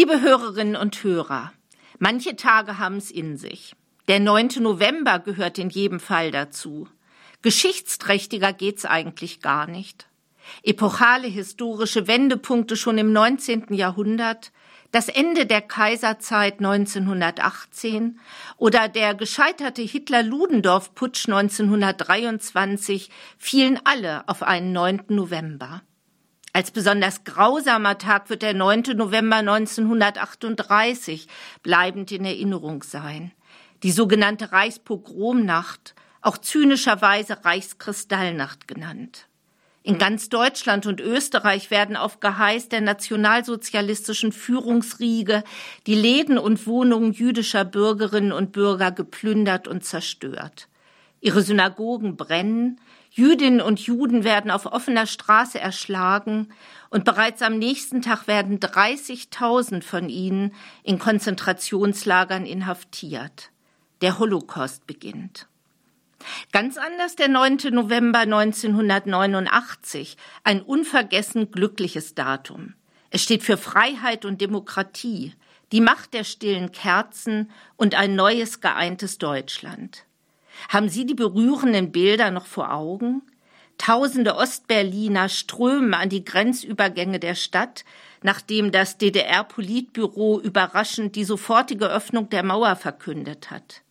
Liebe Hörerinnen und Hörer, manche Tage haben es in sich. Der 9. November gehört in jedem Fall dazu. Geschichtsträchtiger geht's eigentlich gar nicht. Epochale historische Wendepunkte schon im 19. Jahrhundert, das Ende der Kaiserzeit 1918 oder der gescheiterte Hitler-Ludendorff-Putsch 1923 fielen alle auf einen 9. November. Als besonders grausamer Tag wird der 9. November 1938 bleibend in Erinnerung sein. Die sogenannte Reichspogromnacht, auch zynischerweise Reichskristallnacht genannt. In ganz Deutschland und Österreich werden auf Geheiß der nationalsozialistischen Führungsriege die Läden und Wohnungen jüdischer Bürgerinnen und Bürger geplündert und zerstört. Ihre Synagogen brennen, Jüdinnen und Juden werden auf offener Straße erschlagen und bereits am nächsten Tag werden 30.000 von ihnen in Konzentrationslagern inhaftiert. Der Holocaust beginnt. Ganz anders der 9. November 1989, ein unvergessen glückliches Datum. Es steht für Freiheit und Demokratie, die Macht der stillen Kerzen und ein neues geeintes Deutschland. Haben Sie die berührenden Bilder noch vor Augen? Tausende Ostberliner strömen an die Grenzübergänge der Stadt, nachdem das DDR-Politbüro überraschend die sofortige Öffnung der Mauer verkündet hat.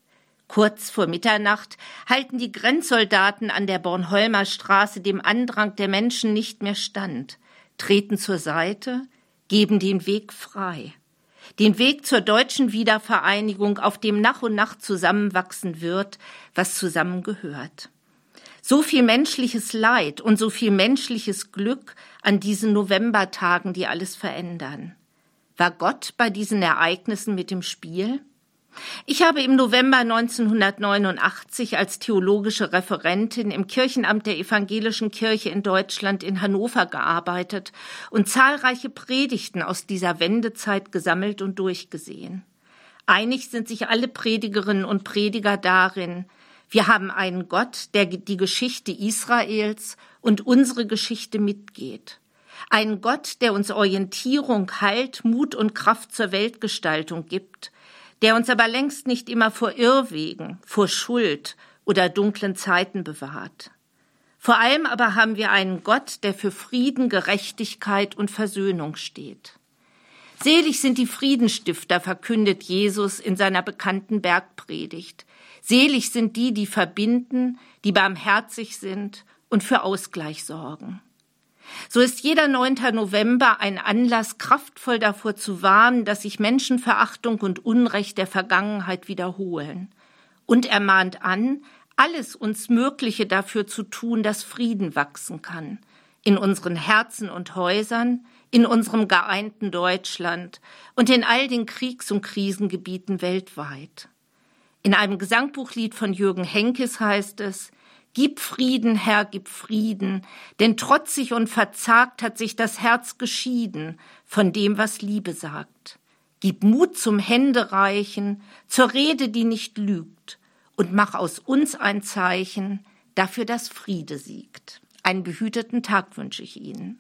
Kurz vor Mitternacht halten die Grenzsoldaten an der Bornholmer Straße dem Andrang der Menschen nicht mehr stand, treten zur Seite, geben den Weg frei. Den Weg zur deutschen Wiedervereinigung, auf dem nach und nach zusammenwachsen wird, was zusammengehört. So viel menschliches Leid und so viel menschliches Glück an diesen Novembertagen, die alles verändern. War Gott bei diesen Ereignissen mit im Spiel? Ich habe im November 1989 als theologische Referentin im Kirchenamt der Evangelischen Kirche in Deutschland in Hannover gearbeitet und zahlreiche Predigten aus dieser Wendezeit gesammelt und durchgesehen. Einig sind sich alle Predigerinnen und Prediger darin, wir haben einen Gott, der die Geschichte Israels und unsere Geschichte mitgeht. Einen Gott, der uns Orientierung, Halt, Mut und Kraft zur Weltgestaltung gibt der uns aber längst nicht immer vor Irrwegen, vor Schuld oder dunklen Zeiten bewahrt. Vor allem aber haben wir einen Gott, der für Frieden, Gerechtigkeit und Versöhnung steht. Selig sind die Friedenstifter, verkündet Jesus in seiner bekannten Bergpredigt. Selig sind die, die verbinden, die barmherzig sind und für Ausgleich sorgen. So ist jeder 9. November ein Anlass, kraftvoll davor zu warnen, dass sich Menschenverachtung und Unrecht der Vergangenheit wiederholen. Und er mahnt an, alles uns Mögliche dafür zu tun, dass Frieden wachsen kann. In unseren Herzen und Häusern, in unserem geeinten Deutschland und in all den Kriegs- und Krisengebieten weltweit. In einem Gesangbuchlied von Jürgen Henkes heißt es, Gib Frieden, Herr, gib Frieden, denn trotzig und verzagt hat sich das Herz geschieden von dem, was Liebe sagt. Gib Mut zum Händereichen, zur Rede, die nicht lügt, und mach aus uns ein Zeichen dafür, dass Friede siegt. Einen behüteten Tag wünsche ich Ihnen.